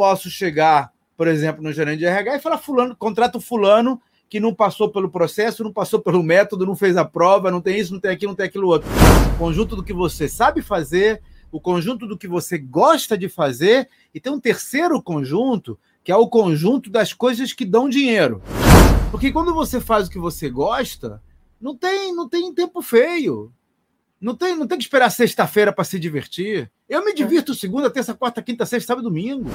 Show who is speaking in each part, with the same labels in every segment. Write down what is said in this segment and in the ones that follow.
Speaker 1: posso chegar, por exemplo, no gerente de RH e falar fulano, contrato fulano que não passou pelo processo, não passou pelo método, não fez a prova, não tem isso, não tem aquilo, não tem aquilo outro. O conjunto do que você sabe fazer, o conjunto do que você gosta de fazer, e tem um terceiro conjunto, que é o conjunto das coisas que dão dinheiro. Porque quando você faz o que você gosta, não tem, não tem tempo feio. Não tem, não tem que esperar sexta-feira para se divertir. Eu me divirto segunda, terça, quarta, quinta, sexta, sábado e domingo.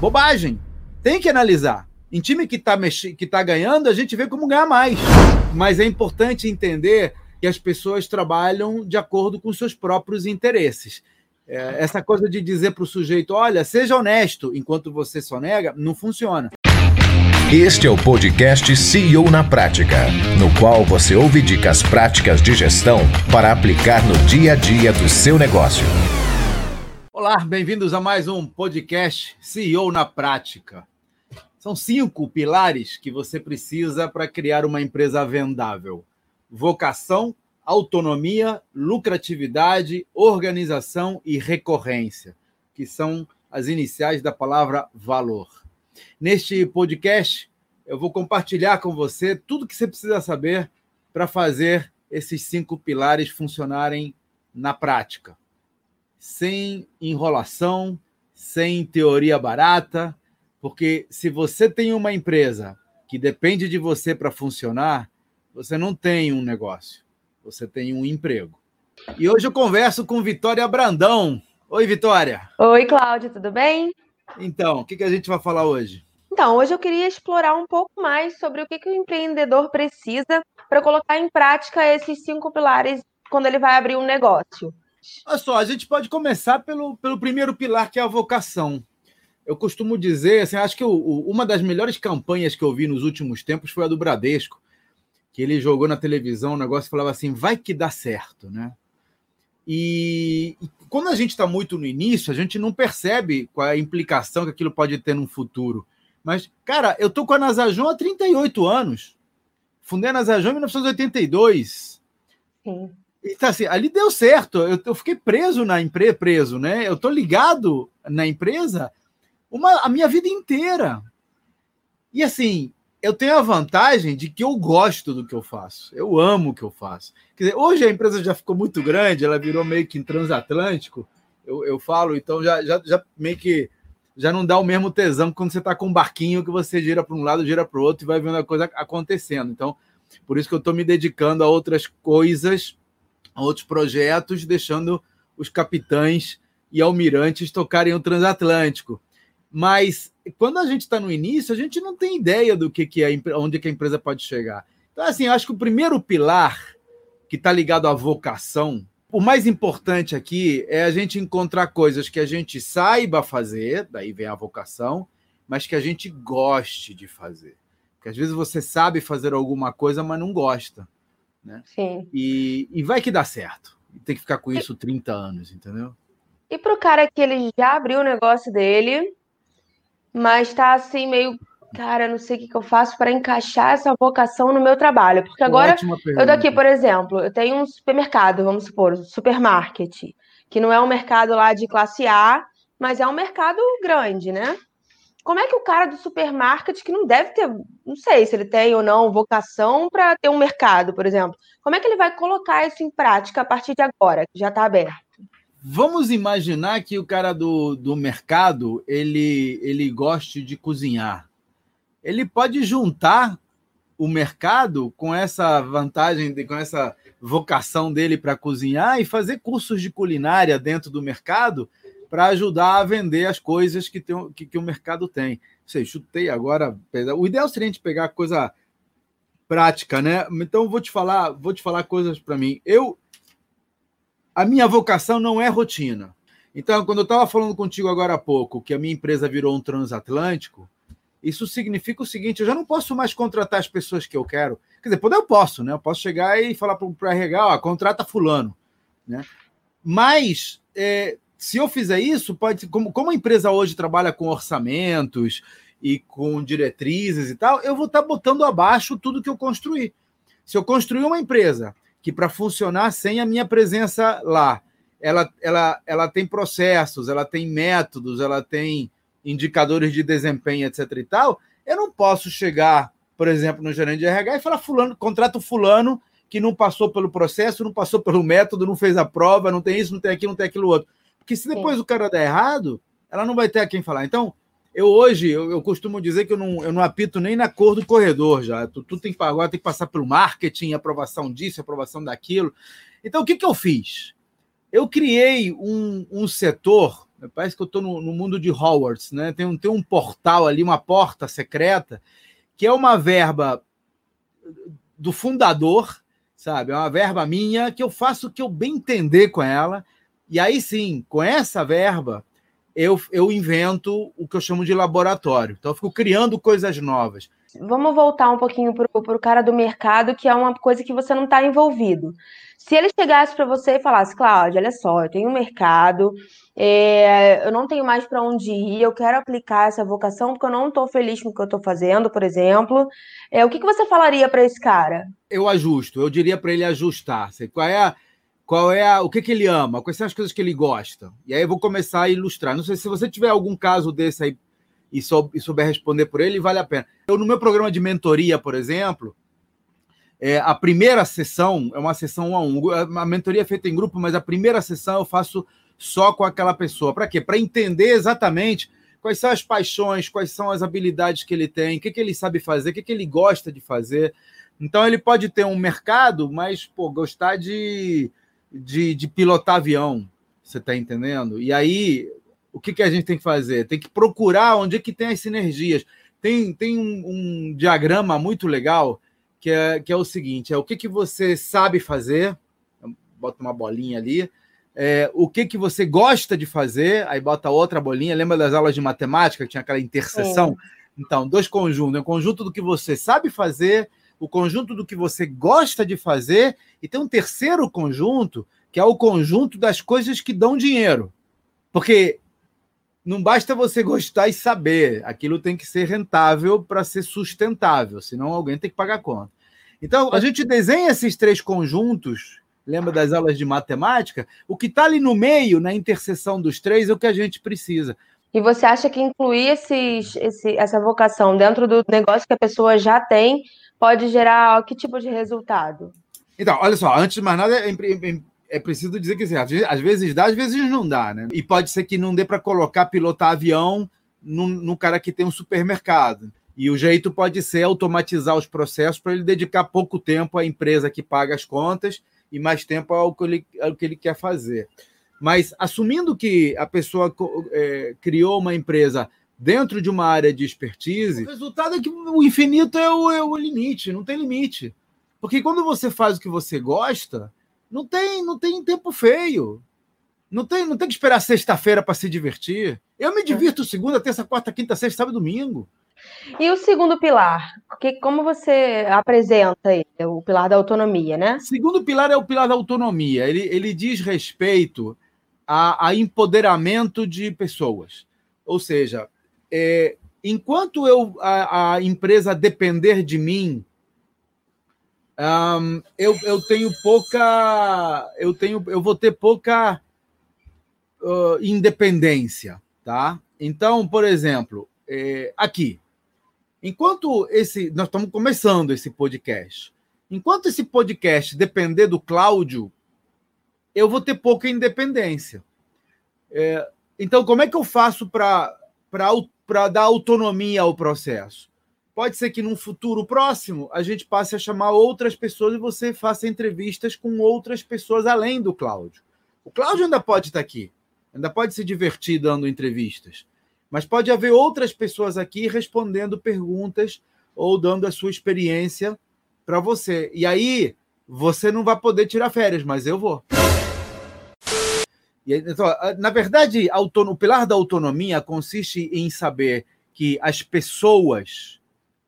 Speaker 1: Bobagem. Tem que analisar. Em time que está que tá ganhando, a gente vê como ganhar mais. Mas é importante entender que as pessoas trabalham de acordo com seus próprios interesses. É, essa coisa de dizer para o sujeito, olha, seja honesto, enquanto você só nega, não funciona.
Speaker 2: Este é o podcast CEO na Prática, no qual você ouve dicas práticas de gestão para aplicar no dia a dia do seu negócio.
Speaker 1: Olá, bem-vindos a mais um podcast CEO na Prática. São cinco pilares que você precisa para criar uma empresa vendável: vocação, autonomia, lucratividade, organização e recorrência, que são as iniciais da palavra valor. Neste podcast, eu vou compartilhar com você tudo que você precisa saber para fazer esses cinco pilares funcionarem na prática. Sem enrolação, sem teoria barata, porque se você tem uma empresa que depende de você para funcionar, você não tem um negócio, você tem um emprego. E hoje eu converso com Vitória Brandão. Oi, Vitória.
Speaker 3: Oi, Cláudia, tudo bem?
Speaker 1: Então, o que, que a gente vai falar hoje?
Speaker 3: Então, hoje eu queria explorar um pouco mais sobre o que, que o empreendedor precisa para colocar em prática esses cinco pilares quando ele vai abrir um negócio.
Speaker 1: Olha só, a gente pode começar pelo, pelo primeiro pilar, que é a vocação. Eu costumo dizer, assim, acho que o, o, uma das melhores campanhas que eu vi nos últimos tempos foi a do Bradesco, que ele jogou na televisão um negócio e falava assim: vai que dá certo, né? E, quando a gente está muito no início, a gente não percebe qual é a implicação que aquilo pode ter no futuro. Mas, cara, eu tô com a Nasajon há 38 anos. Fundei a Nasajon em 1982. Sim. Então, assim, ali deu certo. Eu, eu fiquei preso na empresa, preso, né? Eu tô ligado na empresa uma, a minha vida inteira. E assim, eu tenho a vantagem de que eu gosto do que eu faço. Eu amo o que eu faço. Quer dizer, hoje a empresa já ficou muito grande, ela virou meio que transatlântico. Eu, eu falo, então já, já, já meio que já não dá o mesmo tesão quando você está com um barquinho que você gira para um lado, gira para o outro e vai vendo a coisa acontecendo. Então, por isso que eu estou me dedicando a outras coisas, a outros projetos, deixando os capitães e almirantes tocarem o transatlântico. Mas quando a gente está no início, a gente não tem ideia do que, que é, onde que a empresa pode chegar. Então, assim, acho que o primeiro pilar que está ligado à vocação, o mais importante aqui é a gente encontrar coisas que a gente saiba fazer, daí vem a vocação, mas que a gente goste de fazer. Porque às vezes você sabe fazer alguma coisa, mas não gosta. Né? Sim. E, e vai que dá certo. Tem que ficar com isso 30 anos, entendeu?
Speaker 3: E para o cara que ele já abriu o negócio dele, mas tá assim meio, cara, não sei o que, que eu faço para encaixar essa vocação no meu trabalho. Porque agora, eu daqui, por exemplo, eu tenho um supermercado, vamos supor, um supermarket, que não é um mercado lá de classe A, mas é um mercado grande, né? Como é que o cara do supermarket, que não deve ter, não sei se ele tem ou não vocação para ter um mercado, por exemplo, como é que ele vai colocar isso em prática a partir de agora, que já está aberto?
Speaker 1: Vamos imaginar que o cara do, do mercado ele, ele goste de cozinhar. Ele pode juntar o mercado com essa vantagem, com essa vocação dele para cozinhar e fazer cursos de culinária dentro do mercado para ajudar a vender as coisas que, tem, que, que o mercado tem. Sei, chutei agora. O ideal seria a gente pegar coisa prática, né? Então vou te falar, vou te falar coisas para mim. Eu a minha vocação não é rotina. Então, quando eu estava falando contigo agora há pouco que a minha empresa virou um transatlântico, isso significa o seguinte: eu já não posso mais contratar as pessoas que eu quero. Quer dizer, poder eu posso, né? Eu posso chegar e falar para o RH, ó, contrata fulano, né? Mas é, se eu fizer isso, pode, como, como a empresa hoje trabalha com orçamentos e com diretrizes e tal, eu vou estar tá botando abaixo tudo que eu construí. Se eu construir uma empresa que para funcionar sem a minha presença lá, ela, ela, ela tem processos, ela tem métodos, ela tem indicadores de desempenho, etc. e tal, eu não posso chegar, por exemplo, no gerente de RH e falar fulano, contrato fulano que não passou pelo processo, não passou pelo método, não fez a prova, não tem isso, não tem aquilo, não tem aquilo outro. Porque se depois Sim. o cara der errado, ela não vai ter a quem falar. Então, eu hoje, eu, eu, costumo dizer que eu não, eu não apito nem na cor do corredor já. Tudo tu tem que agora tem que passar pelo marketing, aprovação disso, aprovação daquilo. Então, o que, que eu fiz? Eu criei um, um setor, parece que eu estou no, no, mundo de Hogwarts, né? Tem um, tem um portal ali, uma porta secreta, que é uma verba do fundador, sabe? É uma verba minha que eu faço o que eu bem entender com ela. E aí sim, com essa verba, eu, eu invento o que eu chamo de laboratório. Então, eu fico criando coisas novas.
Speaker 3: Vamos voltar um pouquinho para o cara do mercado, que é uma coisa que você não está envolvido. Se ele chegasse para você e falasse, Cláudia, olha só, eu tenho um mercado, é, eu não tenho mais para onde ir, eu quero aplicar essa vocação porque eu não estou feliz com o que eu estou fazendo, por exemplo. É, o que, que você falaria para esse cara?
Speaker 1: Eu ajusto, eu diria para ele ajustar. Qual é qual é o que, que ele ama, quais são as coisas que ele gosta. E aí eu vou começar a ilustrar. Não sei se você tiver algum caso desse aí e souber responder por ele, vale a pena. Eu, no meu programa de mentoria, por exemplo, é, a primeira sessão é uma sessão um a um. A mentoria é feita em grupo, mas a primeira sessão eu faço só com aquela pessoa. Para quê? Para entender exatamente quais são as paixões, quais são as habilidades que ele tem, o que, que ele sabe fazer, o que, que ele gosta de fazer. Então ele pode ter um mercado, mas pô, gostar de de, de pilotar avião, você está entendendo? E aí, o que, que a gente tem que fazer? Tem que procurar onde é que tem as sinergias. Tem, tem um, um diagrama muito legal que é, que é o seguinte: é o que, que você sabe fazer, bota uma bolinha ali, é, o que, que você gosta de fazer, aí bota outra bolinha. Lembra das aulas de matemática que tinha aquela interseção? Então, dois conjuntos: é um conjunto do que você sabe fazer o conjunto do que você gosta de fazer, e tem um terceiro conjunto, que é o conjunto das coisas que dão dinheiro. Porque não basta você gostar e saber, aquilo tem que ser rentável para ser sustentável, senão alguém tem que pagar conta. Então, a gente desenha esses três conjuntos, lembra das aulas de matemática? O que está ali no meio, na interseção dos três, é o que a gente precisa.
Speaker 3: E você acha que incluir esses, esse, essa vocação dentro do negócio que a pessoa já tem pode gerar que tipo de resultado?
Speaker 1: Então, olha só, antes de mais nada, é, é, preciso dizer que assim, às vezes dá, às vezes não dá, né? E pode ser que não dê para colocar pilotar avião no, no cara que tem um supermercado. E o jeito pode ser automatizar os processos para ele dedicar pouco tempo à empresa que paga as contas e mais tempo ao que ele, ao que ele quer fazer. Mas assumindo que a pessoa é, criou uma empresa dentro de uma área de expertise, o resultado é que o infinito é o, é o limite, não tem limite. Porque quando você faz o que você gosta, não tem, não tem tempo feio. Não tem, não tem que esperar sexta-feira para se divertir. Eu me divirto segunda, terça, quarta, quinta, sexta, sábado domingo.
Speaker 3: E o segundo pilar? Porque como você apresenta ele, o pilar da autonomia, né? O
Speaker 1: segundo pilar é o pilar da autonomia. Ele, ele diz respeito a, a empoderamento de pessoas. Ou seja, é, enquanto eu a, a, empresa depender de mim, um, eu, eu tenho pouca, eu tenho, eu vou ter pouca uh, independência, tá? Então, por exemplo, é, aqui, enquanto esse, nós estamos começando esse podcast, enquanto esse podcast depender do Cláudio, eu vou ter pouca independência. É, então, como é que eu faço para dar autonomia ao processo. Pode ser que num futuro próximo a gente passe a chamar outras pessoas e você faça entrevistas com outras pessoas além do Cláudio. O Cláudio ainda pode estar aqui, ainda pode se divertir dando entrevistas, mas pode haver outras pessoas aqui respondendo perguntas ou dando a sua experiência para você. E aí você não vai poder tirar férias, mas eu vou. Então, na verdade, o pilar da autonomia consiste em saber que as pessoas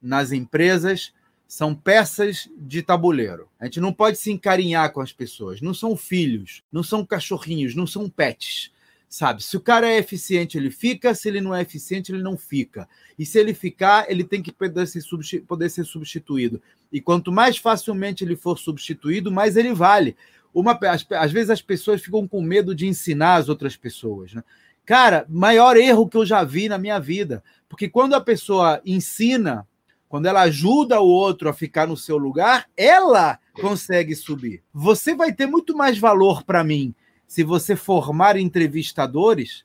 Speaker 1: nas empresas são peças de tabuleiro. A gente não pode se encarinhar com as pessoas. Não são filhos, não são cachorrinhos, não são pets. Sabe? Se o cara é eficiente, ele fica. Se ele não é eficiente, ele não fica. E se ele ficar, ele tem que poder ser, poder ser substituído. E quanto mais facilmente ele for substituído, mais ele vale uma, às, às vezes as pessoas ficam com medo de ensinar as outras pessoas. Né? Cara, maior erro que eu já vi na minha vida. Porque quando a pessoa ensina, quando ela ajuda o outro a ficar no seu lugar, ela consegue subir. Você vai ter muito mais valor para mim se você formar entrevistadores,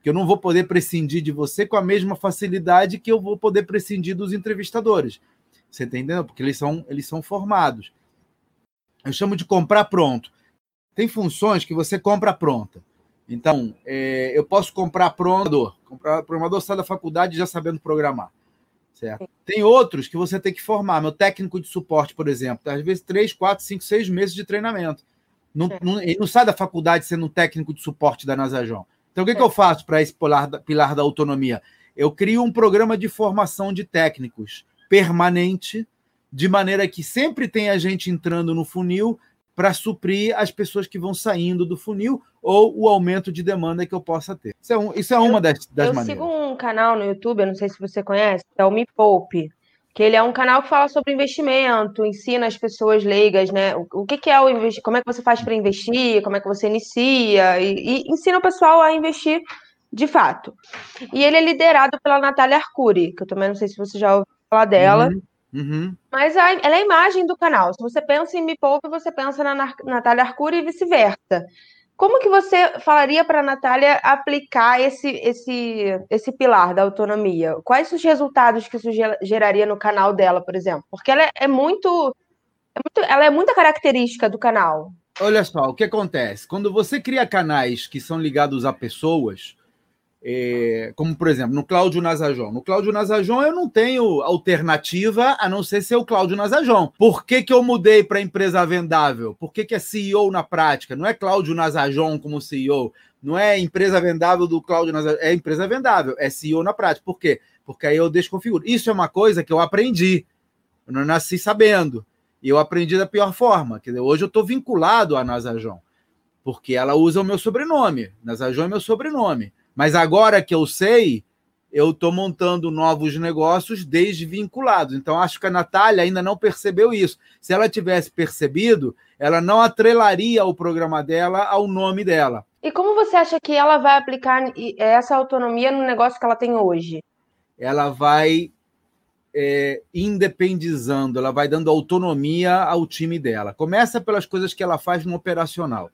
Speaker 1: que eu não vou poder prescindir de você com a mesma facilidade que eu vou poder prescindir dos entrevistadores. Você está entendendo? Porque eles são, eles são formados. Eu chamo de comprar pronto. Tem funções que você compra pronta. Então, é, eu posso comprar pronto, comprar programador sai da faculdade já sabendo programar. Certo? Tem outros que você tem que formar. Meu técnico de suporte, por exemplo, às vezes três, quatro, cinco, seis meses de treinamento. Não, não, ele não sai da faculdade sendo um técnico de suporte da Nasajon. Então, o que, que eu faço para esse pilar da, pilar da autonomia? Eu crio um programa de formação de técnicos permanente, de maneira que sempre tem a gente entrando no funil para suprir as pessoas que vão saindo do funil ou o aumento de demanda que eu possa ter. Isso é, um, isso é uma das, das
Speaker 3: eu
Speaker 1: maneiras.
Speaker 3: Eu sigo um canal no YouTube, eu não sei se você conhece, é o Me Poupe, que ele é um canal que fala sobre investimento, ensina as pessoas leigas, né? O, o que, que, é o investir, como é que você faz para investir, como é que você inicia, e, e, ensina o pessoal a investir de fato. E ele é liderado pela Natália Arcuri, que eu também não sei se você já ouviu falar dela. Uhum. Uhum. Mas a, ela é a imagem do canal. Se você pensa em Me Poupe, você pensa na Natália Arcuri e vice-versa. Como que você falaria para a Natália aplicar esse, esse, esse pilar da autonomia? Quais os resultados que isso geraria no canal dela, por exemplo? Porque ela é muito, é muito ela é muita característica do canal.
Speaker 1: Olha só, o que acontece? Quando você cria canais que são ligados a pessoas, é, como, por exemplo, no Cláudio Nazajon. No Cláudio Nazajon eu não tenho alternativa a não ser ser o Cláudio Nazajon. Por que, que eu mudei para empresa vendável? Por que, que é CEO na prática? Não é Cláudio Nazajon como CEO. Não é empresa vendável do Cláudio Nazajon. É empresa vendável. É CEO na prática. Por quê? Porque aí eu desconfiguro. Isso é uma coisa que eu aprendi. Eu não nasci sabendo. E eu aprendi da pior forma. Quer dizer, hoje eu estou vinculado à Nazajon. Porque ela usa o meu sobrenome. Nazajon é meu sobrenome. Mas agora que eu sei, eu estou montando novos negócios desvinculados. Então, acho que a Natália ainda não percebeu isso. Se ela tivesse percebido, ela não atrelaria o programa dela ao nome dela.
Speaker 3: E como você acha que ela vai aplicar essa autonomia no negócio que ela tem hoje?
Speaker 1: Ela vai é, independizando, ela vai dando autonomia ao time dela. Começa pelas coisas que ela faz no operacional.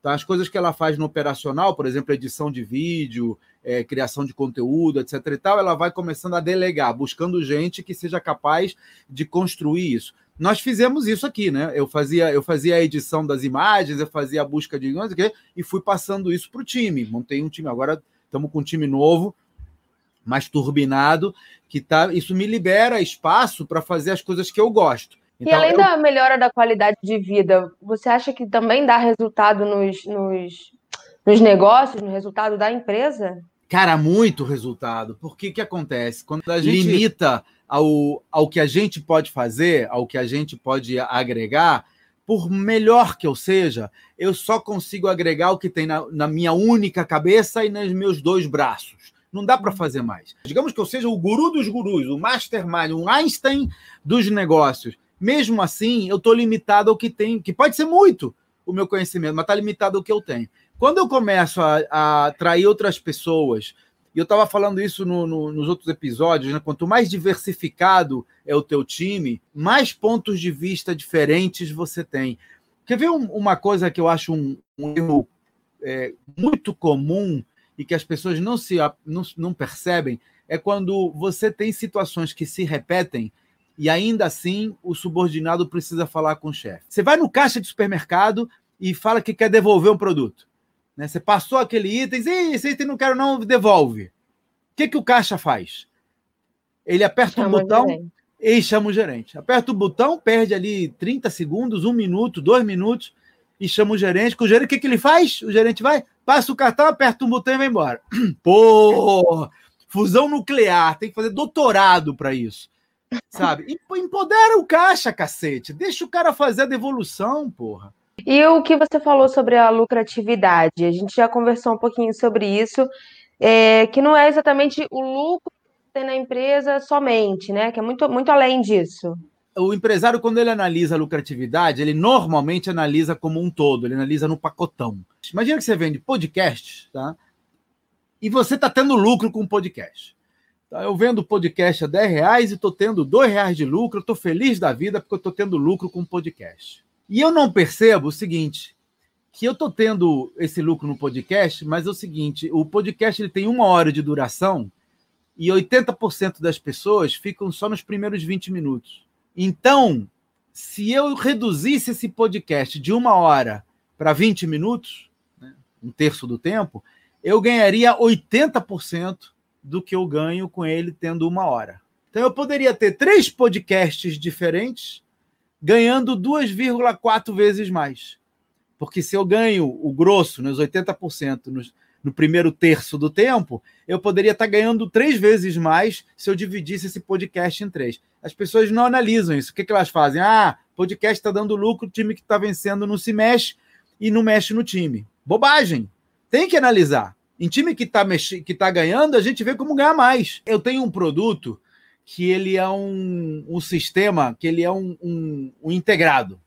Speaker 1: Então, as coisas que ela faz no operacional, por exemplo, edição de vídeo, é, criação de conteúdo, etc. e tal, ela vai começando a delegar, buscando gente que seja capaz de construir isso. Nós fizemos isso aqui, né? Eu fazia, eu fazia a edição das imagens, eu fazia a busca de e fui passando isso para o time. Montei um time. Agora estamos com um time novo, mais turbinado, que tá. Isso me libera espaço para fazer as coisas que eu gosto.
Speaker 3: Então, e além eu... da melhora da qualidade de vida, você acha que também dá resultado nos, nos, nos negócios, no resultado da empresa?
Speaker 1: Cara, muito resultado. Porque que acontece? Quando a gente limita ao, ao que a gente pode fazer, ao que a gente pode agregar, por melhor que eu seja, eu só consigo agregar o que tem na, na minha única cabeça e nos meus dois braços. Não dá para fazer mais. Digamos que eu seja o guru dos gurus, o mastermind, um Einstein dos negócios. Mesmo assim, eu estou limitado ao que tem, que pode ser muito o meu conhecimento, mas está limitado ao que eu tenho. Quando eu começo a, a atrair outras pessoas, e eu estava falando isso no, no, nos outros episódios, né? quanto mais diversificado é o teu time, mais pontos de vista diferentes você tem. Quer ver um, uma coisa que eu acho um, um erro é, muito comum e que as pessoas não, se, não, não percebem? É quando você tem situações que se repetem e ainda assim o subordinado precisa falar com o chefe. Você vai no caixa de supermercado e fala que quer devolver um produto. Né? Você passou aquele item, e esse item não quero não, devolve. O que, que o caixa faz? Ele aperta chama um botão e chama o gerente. Aperta o botão, perde ali 30 segundos, um minuto, dois minutos, e chama o gerente. Com o gerente, o que, que ele faz? O gerente vai, passa o cartão, aperta um botão e vai embora. Pô! Fusão nuclear, tem que fazer doutorado para isso. Sabe? Empodera o caixa, cacete. Deixa o cara fazer a devolução, porra.
Speaker 3: E o que você falou sobre a lucratividade? A gente já conversou um pouquinho sobre isso, é, que não é exatamente o lucro que tem na empresa somente, né? Que é muito, muito além disso.
Speaker 1: O empresário, quando ele analisa a lucratividade, ele normalmente analisa como um todo, ele analisa no pacotão. Imagina que você vende podcast, tá? e você está tendo lucro com o podcast. Então, eu vendo o podcast a 10 reais e estou tendo 2 reais de lucro, estou feliz da vida porque estou tendo lucro com o podcast. E eu não percebo o seguinte, que eu estou tendo esse lucro no podcast, mas é o seguinte, o podcast ele tem uma hora de duração e 80% das pessoas ficam só nos primeiros 20 minutos. Então, se eu reduzisse esse podcast de uma hora para 20 minutos, né, um terço do tempo, eu ganharia 80% do que eu ganho com ele tendo uma hora. Então eu poderia ter três podcasts diferentes, ganhando 2,4 vezes mais. Porque se eu ganho o grosso, nos 80%, nos, no primeiro terço do tempo, eu poderia estar ganhando três vezes mais se eu dividisse esse podcast em três. As pessoas não analisam isso. O que, que elas fazem? Ah, podcast está dando lucro, o time que está vencendo não se mexe e não mexe no time. Bobagem! Tem que analisar. Em time que está que tá ganhando, a gente vê como ganhar mais. Eu tenho um produto que ele é um, um sistema, que ele é um, um, um integrado.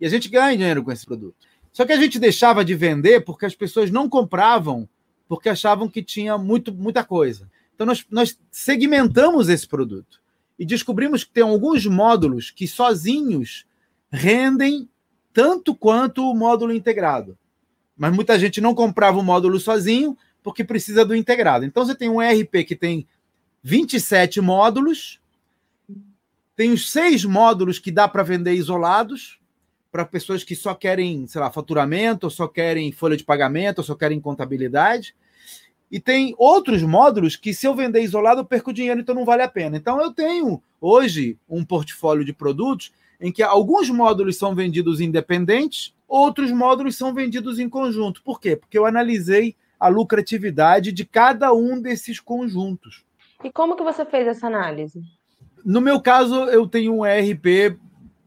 Speaker 1: E a gente ganha dinheiro com esse produto. Só que a gente deixava de vender porque as pessoas não compravam porque achavam que tinha muito, muita coisa. Então nós, nós segmentamos esse produto e descobrimos que tem alguns módulos que sozinhos rendem tanto quanto o módulo integrado. Mas muita gente não comprava o módulo sozinho porque precisa do integrado. Então você tem um ERP que tem 27 módulos, tem os seis módulos que dá para vender isolados, para pessoas que só querem, sei lá, faturamento, ou só querem folha de pagamento, ou só querem contabilidade. E tem outros módulos que, se eu vender isolado, eu perco dinheiro, então não vale a pena. Então, eu tenho hoje um portfólio de produtos em que alguns módulos são vendidos independentes, outros módulos são vendidos em conjunto. Por quê? Porque eu analisei a lucratividade de cada um desses conjuntos.
Speaker 3: E como que você fez essa análise?
Speaker 1: No meu caso, eu tenho um ERP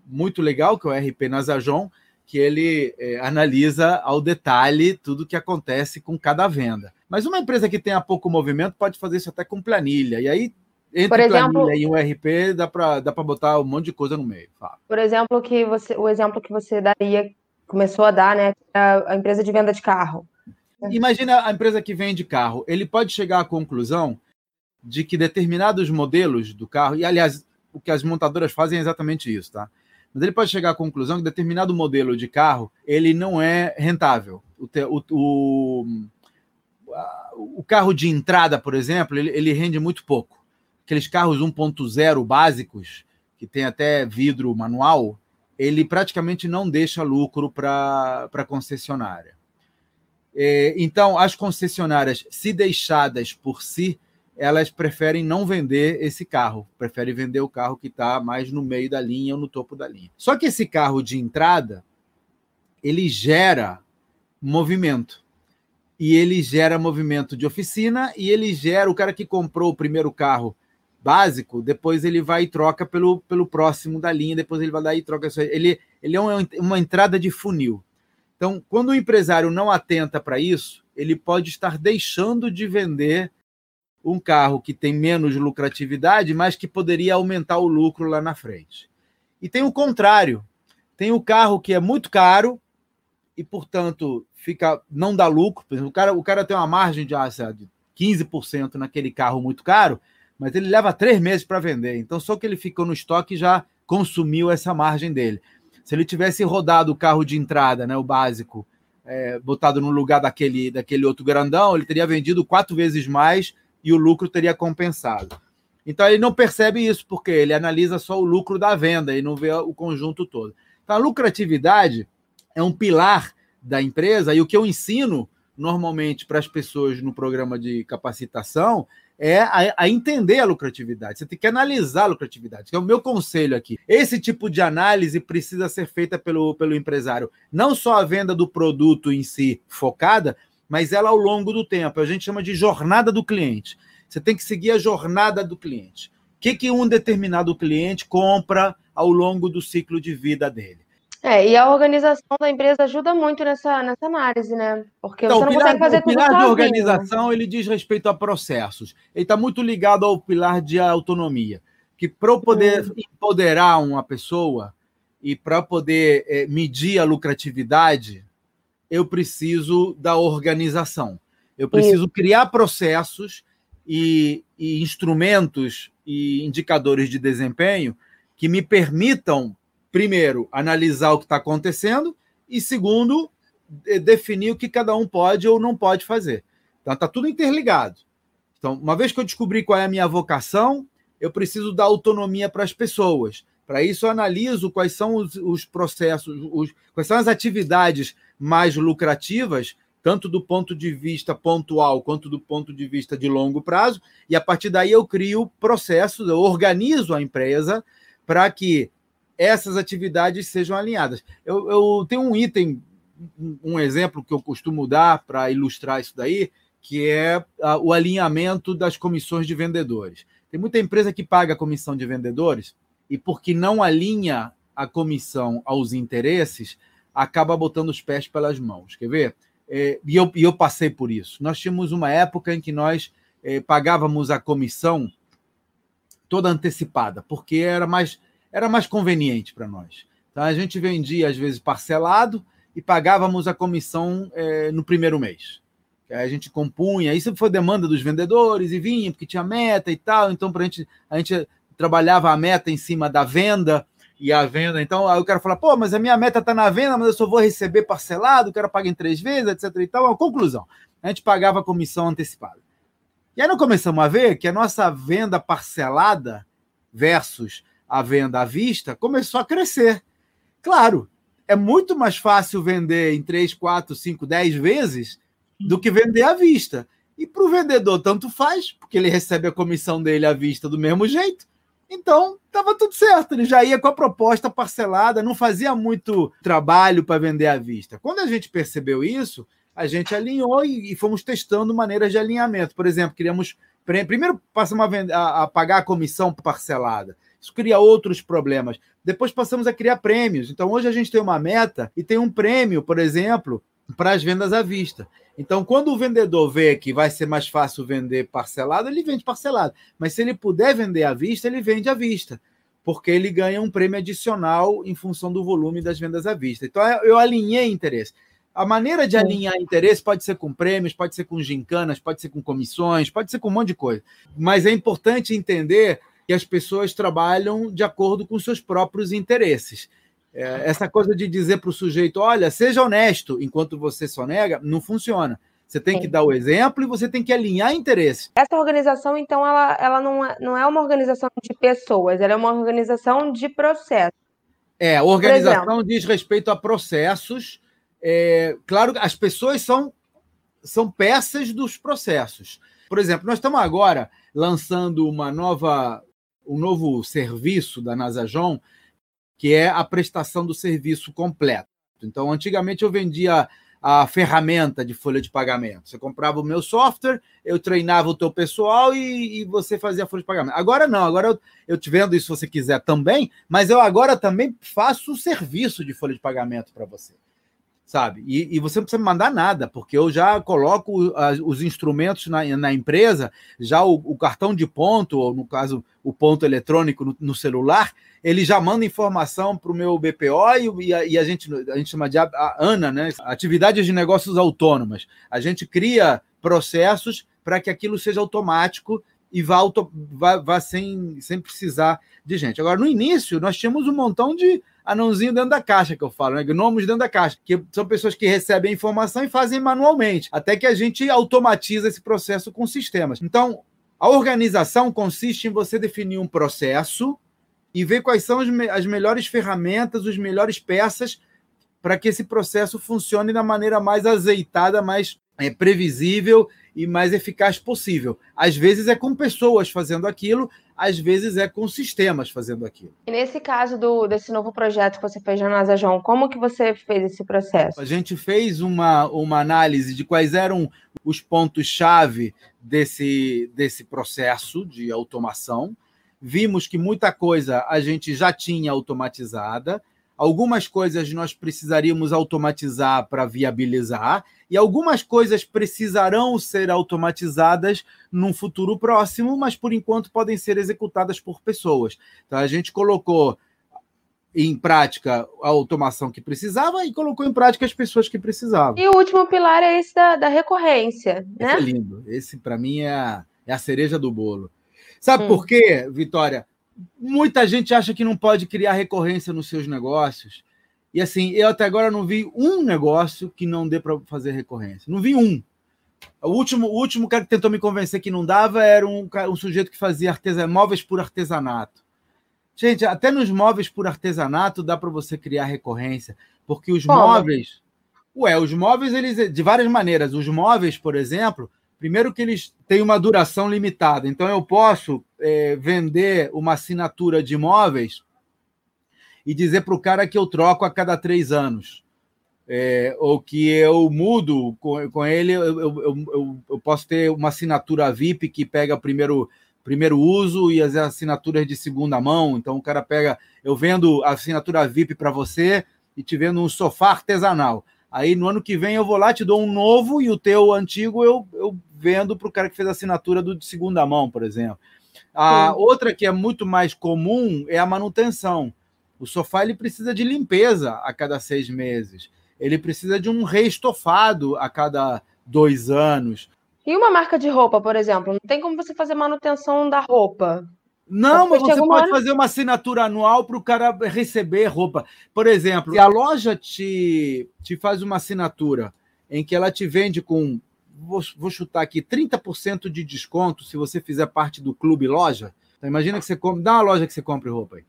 Speaker 1: muito legal, que é o ERP Nasajon, que ele é, analisa ao detalhe tudo que acontece com cada venda. Mas uma empresa que tenha pouco movimento pode fazer isso até com planilha. E aí, entre exemplo, planilha e um ERP, dá para dá botar um monte de coisa no meio. Fala.
Speaker 3: Por exemplo, que você, o exemplo que você daria, começou a dar, né? A, a empresa de venda de carro.
Speaker 1: Imagina a empresa que vende carro. Ele pode chegar à conclusão de que determinados modelos do carro, e aliás, o que as montadoras fazem é exatamente isso, tá? Mas ele pode chegar à conclusão que determinado modelo de carro ele não é rentável. O, o, o, o carro de entrada, por exemplo, ele, ele rende muito pouco. Aqueles carros 1.0 básicos, que tem até vidro manual, ele praticamente não deixa lucro para a concessionária. É, então, as concessionárias, se deixadas por si, elas preferem não vender esse carro, preferem vender o carro que está mais no meio da linha ou no topo da linha. Só que esse carro de entrada, ele gera movimento. E ele gera movimento de oficina e ele gera o cara que comprou o primeiro carro básico, depois ele vai e troca pelo, pelo próximo da linha, depois ele vai dar e troca. Ele, ele é uma entrada de funil. Então, quando o empresário não atenta para isso, ele pode estar deixando de vender um carro que tem menos lucratividade, mas que poderia aumentar o lucro lá na frente. E tem o contrário. Tem o carro que é muito caro e, portanto, fica não dá lucro. Exemplo, o cara, o cara tem uma margem de, ah, de 15% naquele carro muito caro, mas ele leva três meses para vender. Então, só que ele ficou no estoque já consumiu essa margem dele. Se ele tivesse rodado o carro de entrada, né, o básico, é, botado no lugar daquele, daquele outro grandão, ele teria vendido quatro vezes mais e o lucro teria compensado. Então ele não percebe isso, porque ele analisa só o lucro da venda e não vê o conjunto todo. Então a lucratividade é um pilar da empresa, e o que eu ensino normalmente para as pessoas no programa de capacitação é a, a, entender a lucratividade. Você tem que analisar a lucratividade, que é o meu conselho aqui. Esse tipo de análise precisa ser feita pelo, pelo empresário. Não só a venda do produto em si focada, mas ela ao longo do tempo. A gente chama de jornada do cliente. Você tem que seguir a jornada do cliente. O que, que um determinado cliente compra ao longo do ciclo de vida dele?
Speaker 3: É, e a organização da empresa ajuda muito nessa, nessa análise, né? Porque então, você não pilar, consegue fazer o tudo
Speaker 1: pilar
Speaker 3: sozinho.
Speaker 1: de organização, ele diz respeito a processos. Ele está muito ligado ao pilar de autonomia. Que para eu poder hum. empoderar uma pessoa e para poder é, medir a lucratividade, eu preciso da organização. Eu preciso criar processos e, e instrumentos e indicadores de desempenho que me permitam, primeiro, analisar o que está acontecendo e, segundo, definir o que cada um pode ou não pode fazer. Então, está tudo interligado. Então, uma vez que eu descobri qual é a minha vocação, eu preciso dar autonomia para as pessoas. Para isso, eu analiso quais são os, os processos, os, quais são as atividades mais lucrativas, tanto do ponto de vista pontual quanto do ponto de vista de longo prazo, e a partir daí eu crio processos, eu organizo a empresa para que essas atividades sejam alinhadas. Eu, eu tenho um item, um exemplo que eu costumo dar para ilustrar isso daí, que é o alinhamento das comissões de vendedores. Tem muita empresa que paga a comissão de vendedores e, porque não alinha a comissão aos interesses, acaba botando os pés pelas mãos. Quer ver? É, e, eu, e eu passei por isso. Nós tínhamos uma época em que nós é, pagávamos a comissão toda antecipada, porque era mais, era mais conveniente para nós. Então, a gente vendia, às vezes, parcelado e pagávamos a comissão é, no primeiro mês a gente compunha, isso foi demanda dos vendedores e vinha, porque tinha meta e tal, então pra gente, a gente trabalhava a meta em cima da venda e a venda. Então, aí o cara fala, pô, mas a minha meta está na venda, mas eu só vou receber parcelado, o cara paga em três vezes, etc. E tal. A conclusão, a gente pagava a comissão antecipada. E aí nós começamos a ver que a nossa venda parcelada versus a venda à vista começou a crescer. Claro, é muito mais fácil vender em três, quatro, cinco, dez vezes do que vender à vista. E para o vendedor, tanto faz, porque ele recebe a comissão dele à vista do mesmo jeito. Então, estava tudo certo. Ele já ia com a proposta parcelada, não fazia muito trabalho para vender à vista. Quando a gente percebeu isso, a gente alinhou e, fomos testando maneiras de alinhamento. Por exemplo, queríamos. Primeiro, passamos a, a, a pagar a comissão parcelada. Isso cria outros problemas. Depois passamos a criar prêmios. Então, hoje a gente tem uma meta e tem um prêmio, por exemplo, para as vendas à vista. Então, quando o vendedor vê que vai ser mais fácil vender parcelado, ele vende parcelado. Mas se ele puder vender à vista, ele vende à vista, porque ele ganha um prêmio adicional em função do volume das vendas à vista. Então, eu alinhei interesse. A maneira de alinhar interesse pode ser com prêmios, pode ser com gincanas, pode ser com comissões, pode ser com um monte de coisa. Mas é importante entender que as pessoas trabalham de acordo com seus próprios interesses. É, essa coisa de dizer para o sujeito, olha, seja honesto, enquanto você só nega, não funciona. Você tem que dar o exemplo e você tem que alinhar interesses.
Speaker 3: Essa organização, então, ela, ela não, é, não é uma organização de pessoas, ela é uma organização de processos.
Speaker 1: É, organização diz respeito a processos. É, claro, as pessoas são, são peças dos processos. Por exemplo, nós estamos agora lançando uma nova, um novo serviço da Nasajon que é a prestação do serviço completo. Então, antigamente eu vendia a ferramenta de folha de pagamento. Você comprava o meu software, eu treinava o teu pessoal e, e você fazia a folha de pagamento. Agora não, agora eu, eu te vendo isso se você quiser também, mas eu agora também faço o serviço de folha de pagamento para você sabe? E, e, você não precisa mandar nada, porque eu já coloco as, os instrumentos na, na empresa, já o, o, cartão de ponto, ou no caso, o ponto eletrônico no, no celular, ele já manda informação para o meu BPO e, e, a, e, a, gente, a gente chama de a, a ANA, né? Atividades de negócios autônomas. A gente cria processos para que aquilo seja automático e vá, auto, vá, vá sem, sem precisar de gente. Agora, no início, nós tínhamos um montão de anãozinho dentro da caixa, que eu falo, né? Gnomos dentro da caixa, que são pessoas que recebem a informação e fazem manualmente, até que a gente automatiza esse processo com sistemas. Então, a organização consiste em você definir um processo e ver quais são as, me as melhores ferramentas, as melhores peças para que esse processo funcione da maneira mais azeitada, mais é, previsível e mais eficaz possível. Às vezes é com pessoas fazendo aquilo, às vezes é com sistemas fazendo aquilo.
Speaker 3: E nesse caso do, desse novo projeto que você fez na NASA João, como que você fez esse processo?
Speaker 1: A gente fez uma, uma análise de quais eram os pontos-chave desse, desse processo de automação. Vimos que muita coisa a gente já tinha automatizada, Algumas coisas nós precisaríamos automatizar para viabilizar, e algumas coisas precisarão ser automatizadas num futuro próximo, mas por enquanto podem ser executadas por pessoas. Então a gente colocou em prática a automação que precisava e colocou em prática as pessoas que precisavam.
Speaker 3: E o último pilar é esse da, da recorrência, né?
Speaker 1: Esse é lindo. Esse, para mim, é a, é a cereja do bolo. Sabe hum. por quê, Vitória? Muita gente acha que não pode criar recorrência nos seus negócios. E assim, eu até agora não vi um negócio que não dê para fazer recorrência. Não vi um. O último, o último cara que tentou me convencer que não dava era um, um sujeito que fazia artesa, móveis por artesanato. Gente, até nos móveis por artesanato dá para você criar recorrência, porque os Como? móveis. Ué, os móveis, eles de várias maneiras. Os móveis, por exemplo, primeiro que eles têm uma duração limitada. Então, eu posso é, vender uma assinatura de móveis e dizer para o cara que eu troco a cada três anos. É, ou que eu mudo com, com ele, eu, eu, eu, eu, posso ter uma assinatura VIP que pega primeiro primeiro uso e as assinaturas de segunda mão. Então o cara pega, eu vendo a assinatura VIP para você e te vendo um sofá artesanal. Aí no ano que vem eu vou lá, te dou um novo e o teu antigo eu, eu vendo para o cara que fez a assinatura do de segunda mão, por exemplo. A outra que é muito mais comum é a manutenção. O sofá ele precisa de limpeza a cada seis meses. Ele precisa de um reestofado a cada dois anos.
Speaker 3: E uma marca de roupa, por exemplo, não tem como você fazer manutenção da roupa.
Speaker 1: Não, mas você pode fazer uma assinatura anual para o cara receber roupa. Por exemplo, se a loja te, te faz uma assinatura em que ela te vende com, vou, vou chutar aqui, 30% de desconto se você fizer parte do clube loja. Então, imagina que você compra. Dá uma loja que você compre roupa aí.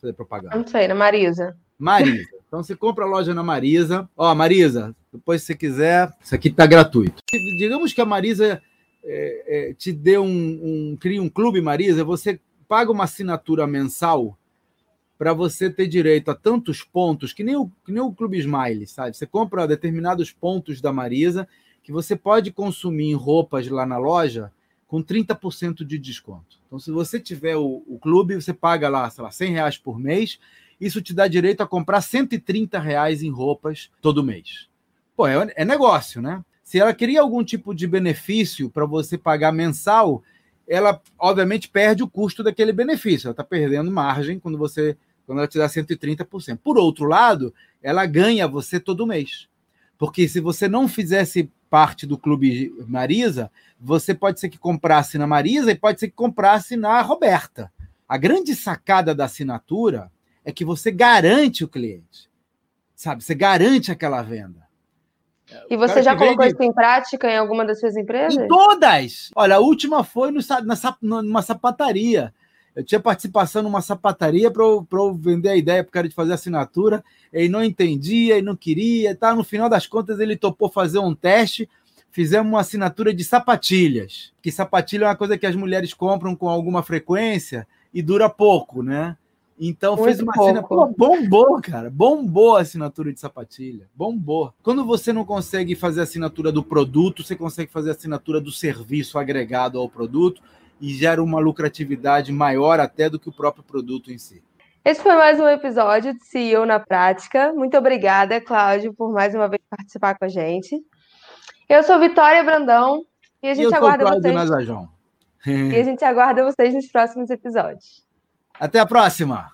Speaker 1: Fazer propaganda.
Speaker 3: Não sei, na Marisa.
Speaker 1: Marisa. Então você compra a loja na Marisa. Ó, Marisa, depois se você quiser, isso aqui está gratuito. Digamos que a Marisa é, é, te dê um, um, cria um clube Marisa, você paga uma assinatura mensal para você ter direito a tantos pontos, que nem, o, que nem o Clube Smile, sabe? Você compra determinados pontos da Marisa que você pode consumir em roupas lá na loja com 30% de desconto. Então, se você tiver o, o clube, você paga lá, sei lá, 100 reais por mês isso te dá direito a comprar 130 reais em roupas todo mês. Pô, é, é negócio, né? Se ela queria algum tipo de benefício para você pagar mensal, ela obviamente perde o custo daquele benefício. Ela está perdendo margem quando você quando ela te dá 130%. Por outro lado, ela ganha você todo mês. Porque se você não fizesse parte do clube Marisa, você pode ser que comprasse na Marisa e pode ser que comprasse na Roberta. A grande sacada da assinatura é que você garante o cliente, sabe? Você garante aquela venda.
Speaker 3: E você já colocou vende... isso em prática em alguma das suas empresas?
Speaker 1: Em todas! Olha, a última foi no, na, numa sapataria. Eu tinha participação numa sapataria para eu, eu, vender a ideia para o cara de fazer assinatura. Ele não entendia e não queria. Tá? No final das contas, ele topou fazer um teste. Fizemos uma assinatura de sapatilhas. Que sapatilha é uma coisa que as mulheres compram com alguma frequência e dura pouco, né? Então Muito fez uma assinatura. bombou, cara. Bombou a assinatura de sapatilha. Bombou. Quando você não consegue fazer a assinatura do produto, você consegue fazer a assinatura do serviço agregado ao produto e gera uma lucratividade maior até do que o próprio produto em si.
Speaker 3: Esse foi mais um episódio de CEO na Prática. Muito obrigada, Cláudio, por mais uma vez participar com a gente. Eu sou Vitória Brandão e a gente e aguarda vocês. E a gente aguarda vocês nos próximos episódios.
Speaker 1: Até a próxima!